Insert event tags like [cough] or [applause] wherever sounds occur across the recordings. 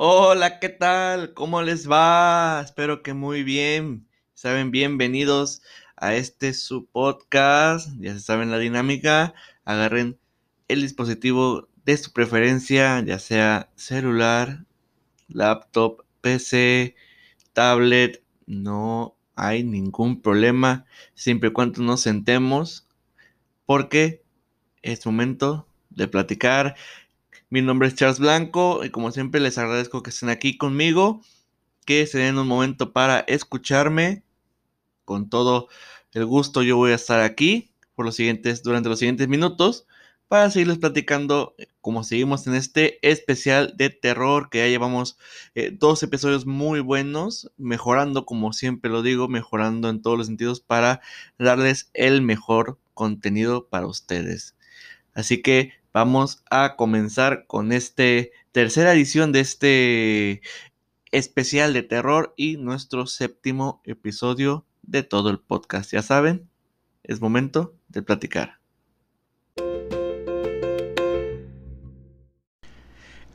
Hola, ¿qué tal? ¿Cómo les va? Espero que muy bien. Saben, bienvenidos a este su podcast. Ya se saben la dinámica. Agarren el dispositivo de su preferencia, ya sea celular, laptop, PC, tablet. No hay ningún problema siempre y cuando nos sentemos porque es momento de platicar mi nombre es Charles Blanco y como siempre les agradezco que estén aquí conmigo, que se den un momento para escucharme. Con todo el gusto yo voy a estar aquí por los siguientes, durante los siguientes minutos para seguirles platicando como seguimos en este especial de terror que ya llevamos eh, dos episodios muy buenos, mejorando como siempre lo digo, mejorando en todos los sentidos para darles el mejor contenido para ustedes. Así que vamos a comenzar con este tercera edición de este especial de terror y nuestro séptimo episodio de todo el podcast. Ya saben, es momento de platicar.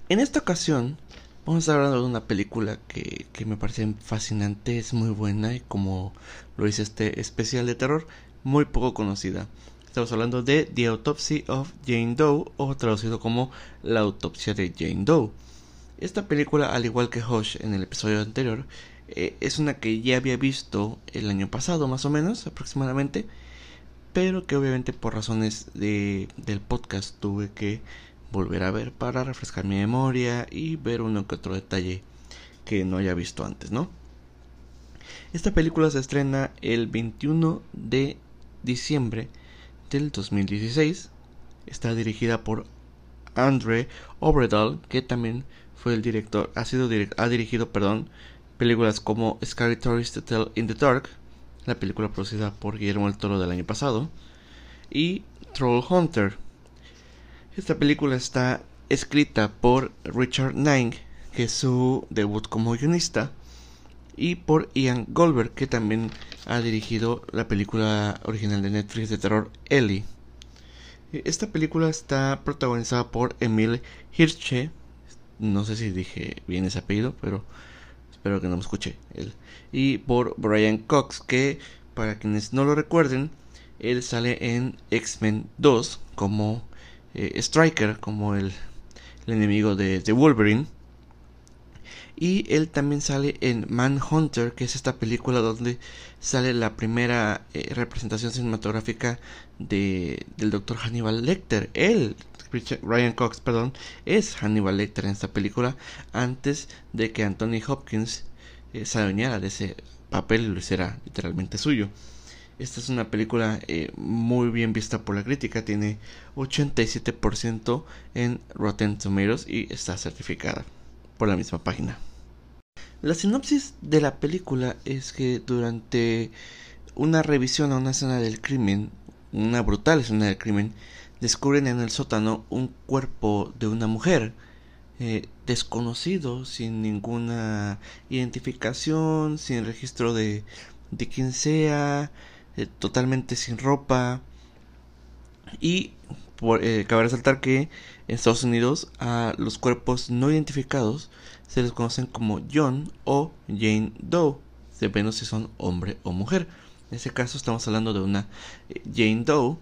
En esta ocasión vamos a estar hablando de una película que, que, me parece fascinante, es muy buena y como lo dice este especial de terror, muy poco conocida. Estamos hablando de The Autopsy of Jane Doe o traducido como La autopsia de Jane Doe. Esta película, al igual que Hush en el episodio anterior, eh, es una que ya había visto el año pasado más o menos aproximadamente, pero que obviamente por razones de, del podcast tuve que volver a ver para refrescar mi memoria y ver uno que otro detalle que no haya visto antes, ¿no? Esta película se estrena el 21 de diciembre del 2016. Está dirigida por Andre Obredal, que también fue el director, ha sido ha dirigido, perdón, películas como Scary Stories to Tell in the Dark, la película producida por Guillermo el Toro del año pasado, y Troll Hunter. Esta película está escrita por Richard Nang, que es su debut como guionista, y por Ian Goldberg, que también ha dirigido la película original de Netflix de terror Ellie. Esta película está protagonizada por Emil Hirsch, no sé si dije bien ese apellido, pero espero que no me escuche él, y por Brian Cox, que para quienes no lo recuerden, él sale en X-Men 2 como eh, Striker, como el, enemigo de, de Wolverine y él también sale en Manhunter, que es esta película donde sale la primera eh, representación cinematográfica de, del doctor Hannibal Lecter. Él, Ryan Cox, perdón, es Hannibal Lecter en esta película antes de que Anthony Hopkins eh, se adueñara de ese papel y lo hiciera literalmente suyo. Esta es una película eh, muy bien vista por la crítica, tiene 87% en Rotten Tomatoes y está certificada por la misma página. La sinopsis de la película es que durante una revisión a una escena del crimen, una brutal escena del crimen, descubren en el sótano un cuerpo de una mujer eh, desconocido, sin ninguna identificación, sin registro de, de quien sea, eh, totalmente sin ropa. Y por, eh, cabe resaltar que en Estados Unidos a los cuerpos no identificados se les conocen como John o Jane Doe, dependiendo si son hombre o mujer. En este caso estamos hablando de una eh, Jane Doe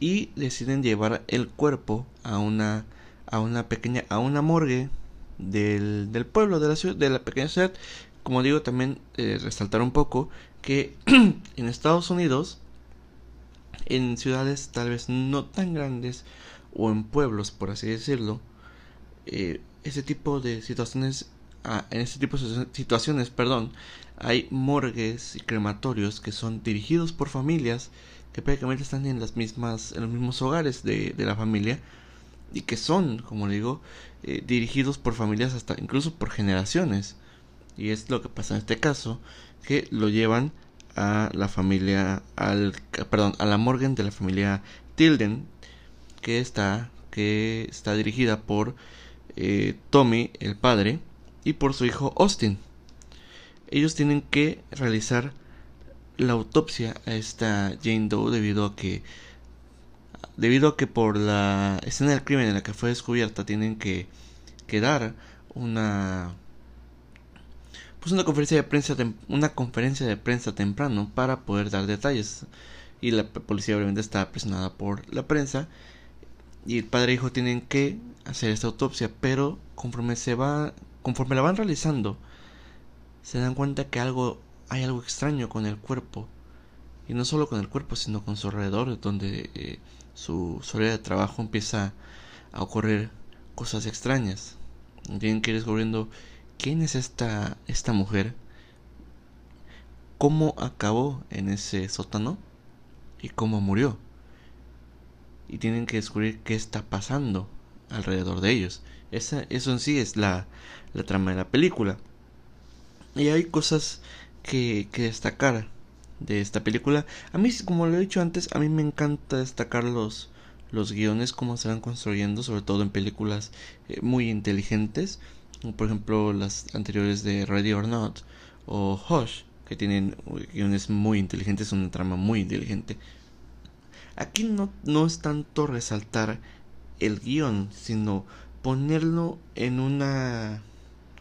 y deciden llevar el cuerpo a una a una pequeña a una morgue del, del pueblo de la ciudad de la pequeña ciudad como digo también eh, resaltar un poco que [clears throat] en Estados Unidos en ciudades tal vez no tan grandes o en pueblos, por así decirlo, eh, ese tipo de situaciones, ah, en este tipo de situaciones, perdón, hay morgues y crematorios que son dirigidos por familias que prácticamente están en las mismas, en los mismos hogares de, de la familia y que son, como digo, eh, dirigidos por familias hasta incluso por generaciones. Y es lo que pasa en este caso, que lo llevan a la familia, al, perdón, a la morgue de la familia Tilden, que está, que está dirigida por eh, Tommy, el padre, y por su hijo Austin. Ellos tienen que realizar la autopsia a esta Jane Doe debido a que debido a que por la escena del crimen en la que fue descubierta tienen que, que dar una pues una conferencia de prensa una conferencia de prensa temprano para poder dar detalles y la policía obviamente está presionada por la prensa y el padre e hijo tienen que hacer esta autopsia pero conforme se va conforme la van realizando se dan cuenta que algo hay algo extraño con el cuerpo. Y no solo con el cuerpo sino con su alrededor donde eh, su, su de trabajo empieza a ocurrir cosas extrañas. Tienen que ir descubriendo quién es esta esta mujer cómo acabó en ese sótano y cómo murió y tienen que descubrir qué está pasando alrededor de ellos esa, eso en sí es la, la trama de la película y hay cosas que, que destacar de esta película. A mí, como lo he dicho antes, a mí me encanta destacar los, los guiones, cómo se van construyendo, sobre todo en películas eh, muy inteligentes, como por ejemplo las anteriores de Ready or Not o Hush, que tienen guiones muy inteligentes, una trama muy inteligente. Aquí no, no es tanto resaltar el guion, sino ponerlo en una...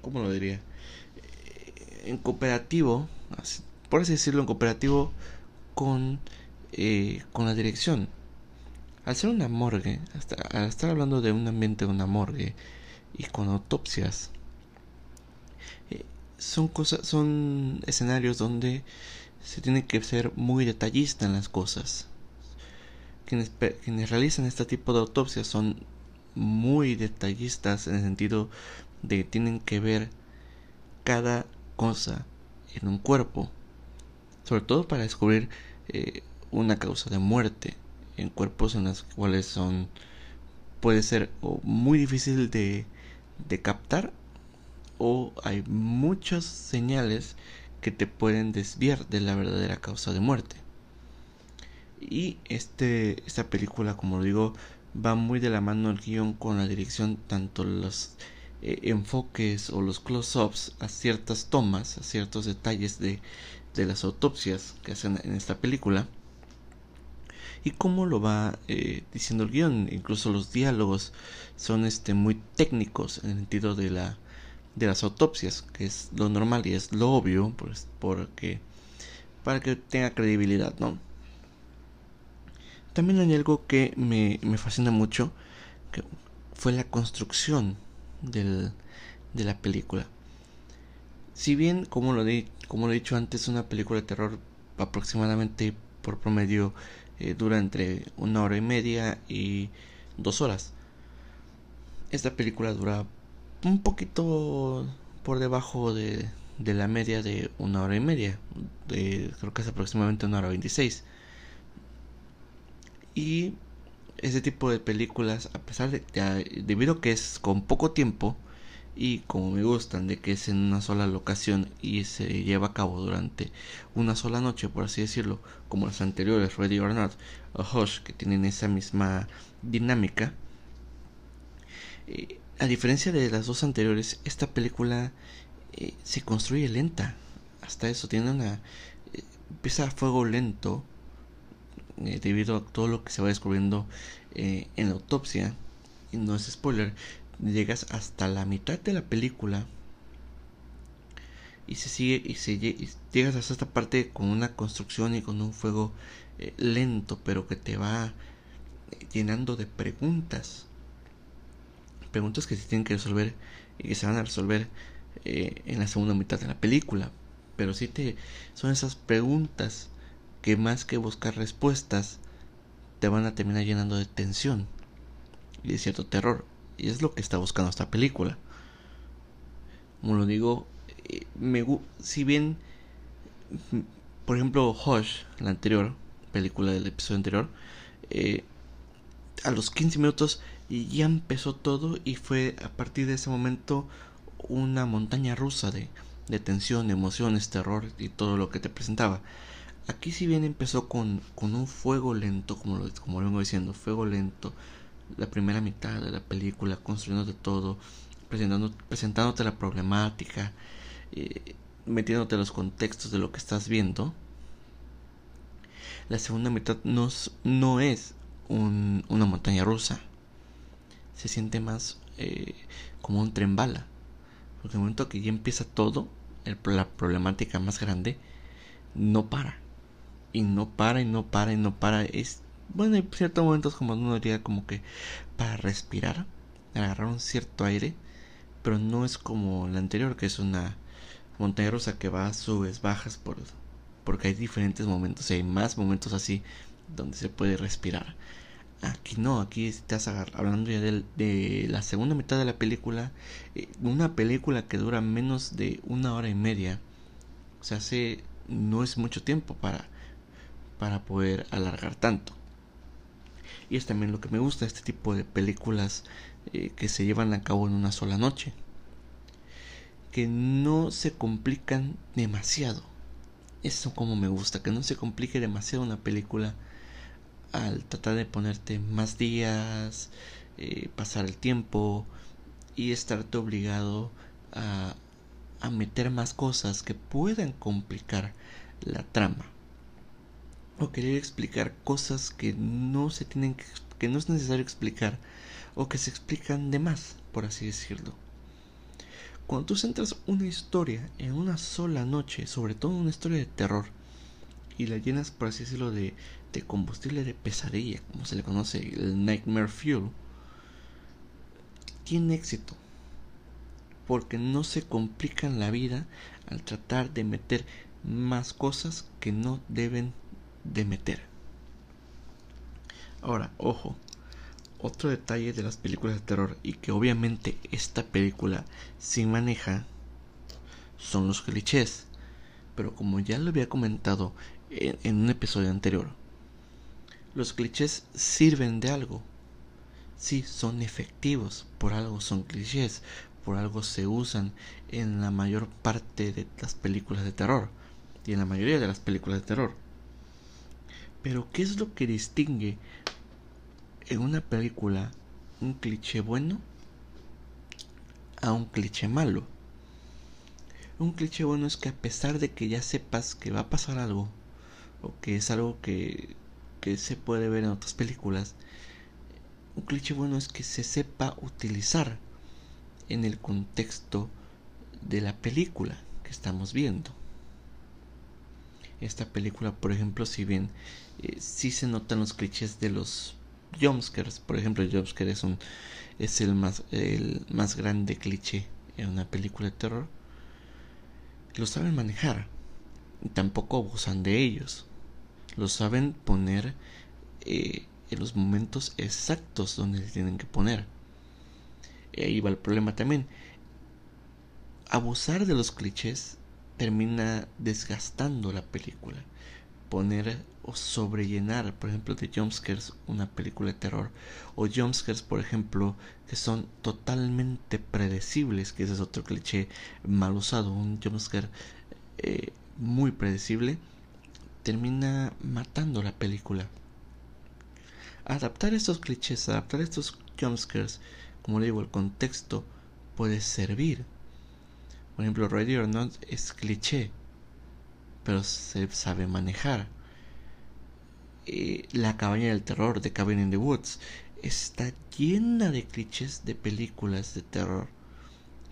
¿Cómo lo diría? en cooperativo, por así decirlo, en cooperativo con, eh, con la dirección. Al ser una morgue, hasta, al estar hablando de un ambiente de una morgue y con autopsias, eh, son cosas, son escenarios donde se tiene que ser muy detallista en las cosas. Quienes, realizan este tipo de autopsias son muy detallistas en el sentido de que tienen que ver cada cosa en un cuerpo, sobre todo para descubrir eh, una causa de muerte en cuerpos en los cuales son puede ser o muy difícil de captar o hay muchas señales que te pueden desviar de la verdadera causa de muerte. Y este, esta película, como lo digo, va muy de la mano el guion con la dirección, tanto los eh, enfoques o los close-ups a ciertas tomas, a ciertos detalles de, de, las autopsias que hacen en esta película. Y cómo lo va eh, diciendo el guion, incluso los diálogos son este, muy técnicos en el sentido de, la, de las autopsias, que es lo normal y es lo obvio, pues, porque, para que tenga credibilidad, ¿no? También hay algo que me, me fascina mucho, que fue la construcción de la película. Si bien, como lo, di, como lo he dicho antes, una película de terror aproximadamente por promedio eh, dura entre una hora y media y dos horas. Esta película dura un poquito por debajo de, de la media de una hora y media. De, creo que es aproximadamente una hora veintiséis. Y ese tipo de películas, a pesar de, debido que es con poco tiempo y como me gustan de que es en una sola locación y se lleva a cabo durante una sola noche, por así decirlo, como las anteriores, Ready or Not o Hush, que tienen esa misma dinámica. Eh, a diferencia de las dos anteriores, esta película eh, se construye lenta. Hasta eso, tiene una... Eh, empieza a fuego lento eh, debido a todo lo que se va descubriendo eh, en la autopsia, y no es spoiler, llegas hasta la mitad de la película y se sigue y se llegas hasta esta parte con una construcción y con un fuego eh, lento pero que te va llenando de preguntas. Preguntas que se tienen que resolver y que se van a resolver en la segunda mitad de la película. Pero sí te son esas preguntas que más que buscar respuestas, te van a terminar llenando de tensión y de cierto terror. Y es lo que está buscando esta película. Como lo digo, eh, me, si bien, por ejemplo, Hush, la anterior película del episodio anterior, eh, a los 15 minutos ya empezó todo y fue a partir de ese momento una montaña rusa de, de tensión, emociones, terror y todo lo que te presentaba. Aquí si bien empezó con, con un fuego lento, como lo, como lo vengo diciendo, fuego lento, la primera mitad de la película, construyéndote todo, presentando, presentándote la problemática, eh, metiéndote los contextos de lo que estás viendo. La segunda mitad no, es un, una montaña rusa, se siente más eh, como un tren bala, Porque el momento que ya empieza todo, la problemática más grande, no para. Y no para, y no para, y no para. Es, bueno, hay ciertos momentos como uno diría como que para respirar, agarrar un cierto aire, pero no es como la anterior, que es una montaña rusa que va, subes, bajas, por, porque hay diferentes momentos, hay más momentos así donde se puede respirar. Aquí no, aquí estás hablando ya de, la segunda mitad de la película. Eh, una película que dura menos de una hora y media. O sea, no es mucho tiempo para, para poder alargar tanto. Y es también lo que me gusta, este tipo de películas eh, que se llevan a cabo en una sola noche. Que no se complican demasiado. Eso como me gusta, que no se complique demasiado una película al tratar de ponerte más días, eh, pasar el tiempo y estarte obligado a, a meter más cosas que puedan complicar la trama o querer explicar cosas que no se tienen que, no es necesario explicar o que se explican de más, por así decirlo. Cuando tú centras una historia en una sola noche, sobre todo una historia de terror, y la llenas, por así decirlo, de, de combustible de pesadilla, como se le conoce, el Nightmare Fuel, tiene éxito. Porque no se complican la vida al tratar de meter más cosas que no deben de meter. Ahora, ojo, otro detalle de las películas de terror y que obviamente esta película sí maneja son los clichés. Pero como ya lo había comentado en, un episodio anterior, los clichés sirven de algo. Sí, son efectivos, por algo son clichés, por algo se usan en la mayor parte de las películas de terror y en la mayoría de las películas de terror. Pero ¿qué es lo que distingue en una película un cliché bueno a un cliché malo? Un cliché bueno es que a pesar de que ya sepas que va a pasar algo, o que es algo que, que se puede ver en otras películas, un cliché bueno es que se sepa utilizar en el contexto de la película que estamos viendo. Esta película, por ejemplo, si bien eh, sí se notan los clichés de los jumpscares, por ejemplo, el jumpscare es el más el más grande cliché en una película de terror. Lo saben manejar, y tampoco abusan de ellos. Lo saben poner eh, en los momentos exactos donde se tienen que poner. Ahí va el problema también. Abusar de los clichés termina desgastando la película. Poner o sobrellenar, por ejemplo, de jumpscares una película de terror. O jumpscares, por ejemplo, que son totalmente predecibles, que ese es otro cliché mal usado. Un jumpscare eh, muy predecible termina matando la película. Adaptar estos clichés, adaptar estos jumpscares, como le digo, el contexto puede servir por ejemplo, Ready or Not es cliché, pero se sabe manejar. Eh, la cabaña del terror de Cabin in the Woods está llena de clichés de películas de terror,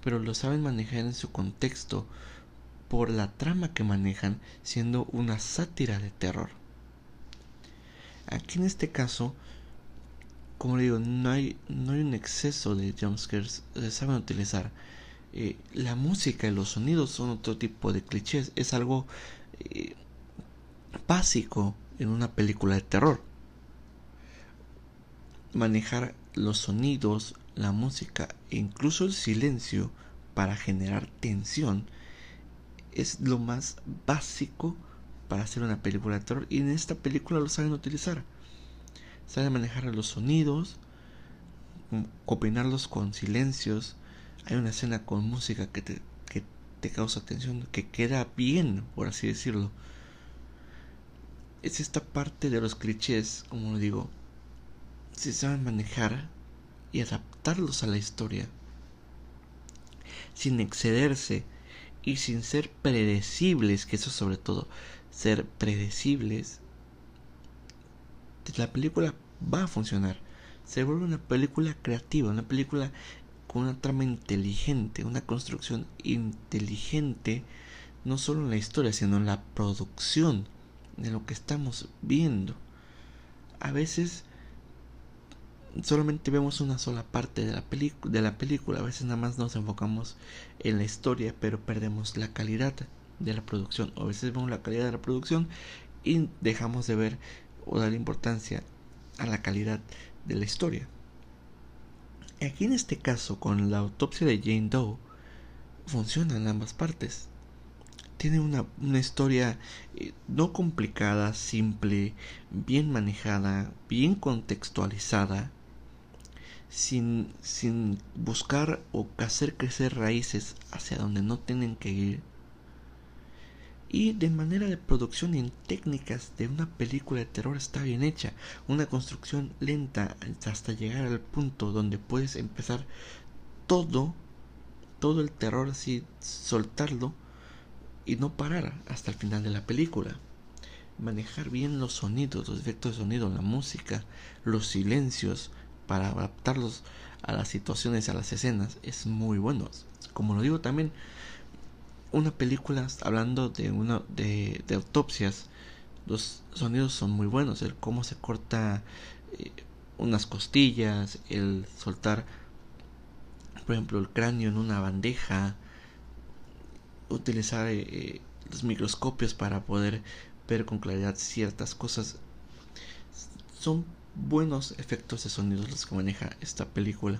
pero lo saben manejar en su contexto por la trama que manejan, siendo una sátira de terror. Aquí en este caso, como le digo, no hay, no hay un exceso de jumpscares, se saben utilizar eh, la música y los sonidos son otro tipo de clichés. Es algo eh, básico en una película de terror. Manejar los sonidos, la música e incluso el silencio para generar tensión es lo más básico para hacer una película de terror y en esta película lo saben utilizar. Saben manejar los sonidos, combinarlos con silencios, hay una escena con música que te, que te causa atención, que queda bien, por así decirlo. Es esta parte de los clichés, como digo, se saben manejar y adaptarlos a la historia, sin excederse y sin ser predecibles, que eso sobre todo, ser predecibles, la película va a funcionar. Se vuelve una película creativa, una película con una trama inteligente, una construcción inteligente, no solo en la historia, sino en la producción de lo que estamos viendo. A veces solamente vemos una sola parte de la, de la película, a veces nada más nos enfocamos en la historia, pero perdemos la calidad de la producción, o a veces vemos la calidad de la producción y dejamos de ver o dar importancia a la calidad de la historia. Aquí en este caso, con la autopsia de Jane Doe, funciona en ambas partes. Tiene una, una historia eh, no complicada, simple, bien manejada, bien contextualizada, sin, sin buscar o hacer crecer raíces hacia donde no tienen que ir y de manera de producción y en técnicas de una película de terror está bien hecha. Una construcción lenta hasta llegar al punto donde puedes empezar todo, todo el terror así, soltarlo y no parar hasta el final de la película. Manejar bien los sonidos, los efectos de sonido, la música, los silencios para adaptarlos a las situaciones, a las escenas, es muy bueno. Como lo digo también, una película hablando de una de, de autopsias los sonidos son muy buenos el cómo se corta eh, unas costillas el soltar por ejemplo el cráneo en una bandeja utilizar eh, los microscopios para poder ver con claridad ciertas cosas. Son buenos efectos de sonidos los que maneja esta película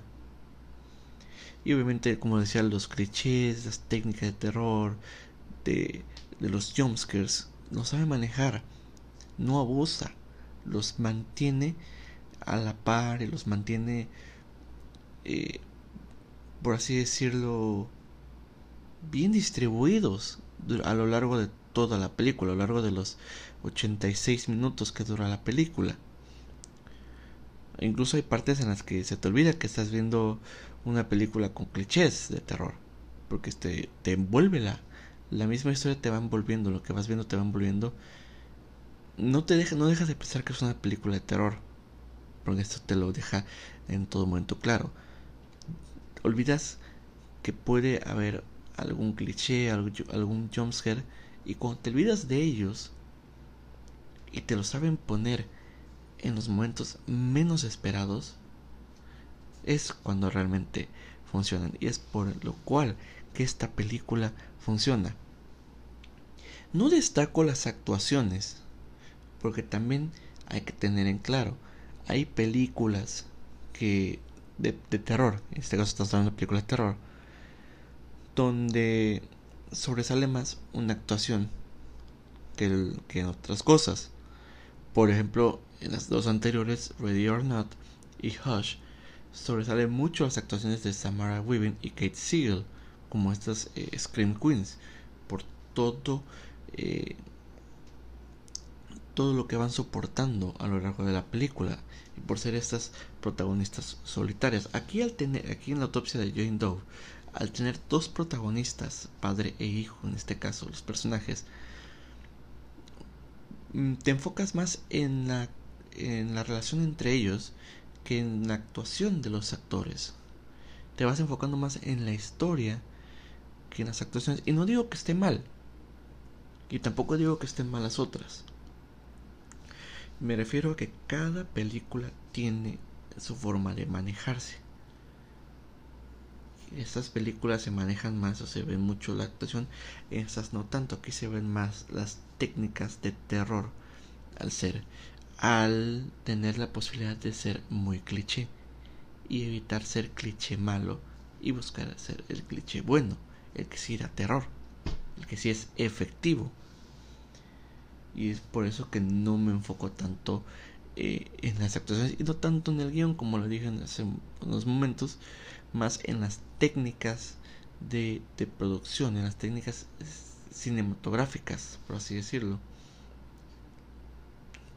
y obviamente, como decía, los clichés, las técnicas de terror, de, de los jumpscares, los sabe manejar. No abusa. Los mantiene a la par y los mantiene, eh, por así decirlo, bien distribuidos a lo largo de toda la película, a lo largo de los 86 minutos que dura la película. Incluso hay partes en las que se te olvida que estás viendo una película con clichés de terror. Porque este, te envuelve la, la misma historia, te va envolviendo, lo que vas viendo te va envolviendo. No te deja, no dejas de pensar que es una película de terror. Porque esto te lo deja en todo momento claro. Olvidas que puede haber algún cliché, algún jumpscare. Y cuando te olvidas de ellos y te lo saben poner en los momentos menos esperados, es cuando realmente funcionan. Y es por lo cual que esta película funciona. No destaco las actuaciones, porque también hay que tener en claro, hay películas que de, terror, en este caso estamos hablando de películas de terror, donde sobresale más una actuación que, que otras cosas. Por ejemplo, en las dos anteriores, Ready or Not y Hush, sobresale mucho las actuaciones de Samara Weaving y Kate Siegel como estas eh, Scream Queens por todo eh, todo lo que van soportando a lo largo de la película y por ser estas protagonistas solitarias. Aquí al tener aquí en la autopsia de Jane Doe al tener dos protagonistas padre e hijo en este caso los personajes mm, te enfocas más en la en la relación entre ellos que en la actuación de los actores. Te vas enfocando más en la historia que en las actuaciones. Y no digo que esté mal. Y tampoco digo que estén mal las otras. Me refiero a que cada película tiene su forma de manejarse. Estas películas se manejan más o se ve mucho la actuación. Estas no tanto. Aquí se ven más las técnicas de terror al ser al tener la posibilidad de ser muy cliché y evitar ser cliché malo y buscar ser el cliché bueno, el que sí da terror, el que sí es efectivo. Y es por eso que no me enfoco tanto eh, en las actuaciones y no tanto en el guion como lo dije hace unos momentos, más en las técnicas de producción, en las técnicas cinematográficas, por así decirlo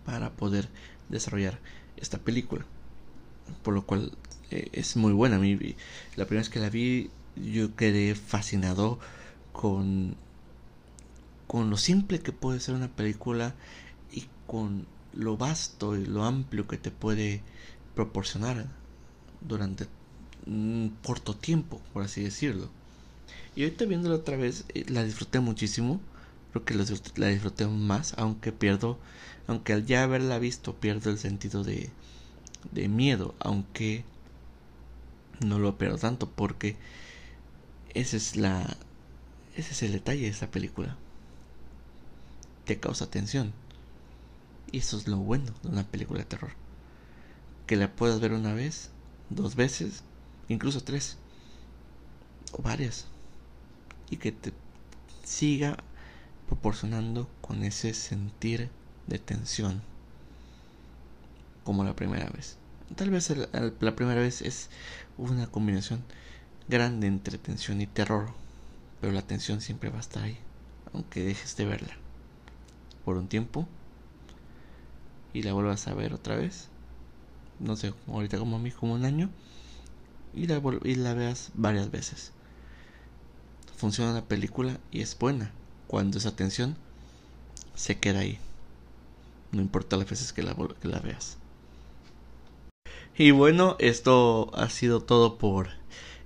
para poder desarrollar esta película. Por lo cual eh, es muy buena. A mí, la primera vez que la vi, yo quedé fascinado con, con lo simple que puede ser una película y con lo vasto y lo amplio que te puede proporcionar durante mm, corto tiempo, por así decirlo. Y ahorita viéndola otra vez, eh, la disfruté muchísimo. Creo que la disfruté más, aunque pierdo, aunque al ya haberla visto pierdo el sentido de, de miedo, aunque no lo pierdo tanto porque ese es la es el detalle de esta película. Te causa tensión. Y eso es lo bueno de una película de terror. Que la puedas ver una vez, dos veces, incluso tres. O varias. Y que te siga proporcionando con ese sentir de tensión. Como la primera vez. Tal vez la primera vez es una combinación grande entre tensión y terror. Pero la tensión siempre va a estar ahí. Aunque dejes de verla. Por un tiempo y la vuelvas a ver otra vez. No sé, ahorita como a mí, como un año. Y la, y la veas varias veces. Funciona la película y es buena cuando esa tensión se queda ahí. No importa las veces que la, que la veas. Y bueno, esto ha sido todo por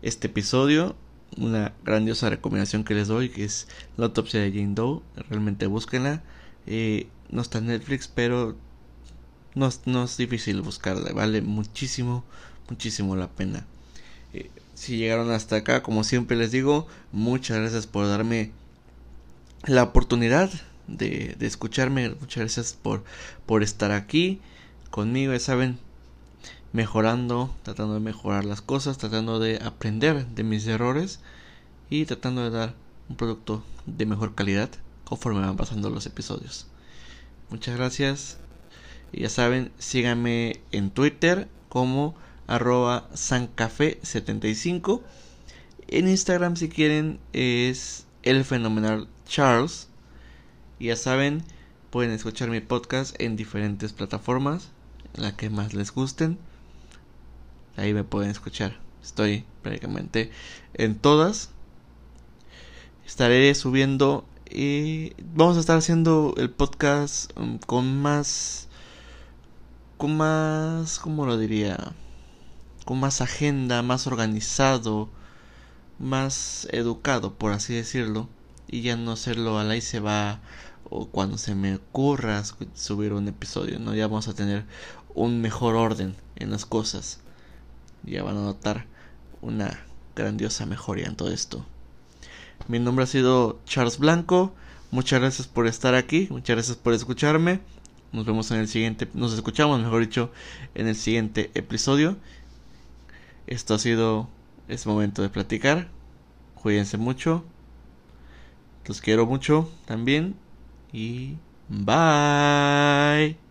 este episodio. Una grandiosa recomendación que les doy, que es la autopsia de Jane Doe. Realmente búsquenla. Eh, no está en Netflix, pero no, no es difícil buscarla, vale muchísimo, muchísimo la pena. Eh, si llegaron hasta acá, como siempre les digo, muchas gracias por darme la oportunidad de, escucharme, muchas gracias por, por estar aquí conmigo, ya saben, mejorando, tratando de mejorar las cosas, tratando de aprender de mis errores y tratando de dar un producto de mejor calidad conforme van pasando los episodios. Muchas gracias. Ya saben, síganme en Twitter como arroba sancafe75. En Instagram si quieren es el fenomenal Charles. Y ya saben, pueden escuchar mi podcast en diferentes plataformas, la que más les gusten. Ahí me pueden escuchar. Estoy prácticamente en todas. Estaré subiendo y vamos a estar haciendo el podcast um, con más con más, ¿cómo lo diría? Con más agenda, más organizado, más educado, por así decirlo. Y ya no hacerlo a la y se va o cuando se me ocurra subir un episodio, ¿no? Ya vamos a tener un mejor orden en las cosas. Ya van a notar una grandiosa mejoría en todo esto. Mi nombre ha sido Charles Blanco. Muchas gracias por estar aquí. Muchas gracias por escucharme. Nos vemos en el siguiente, nos escuchamos, mejor dicho, en el siguiente episodio. Esto ha sido, es momento de platicar. Cuídense mucho. Los quiero mucho también. Y bye.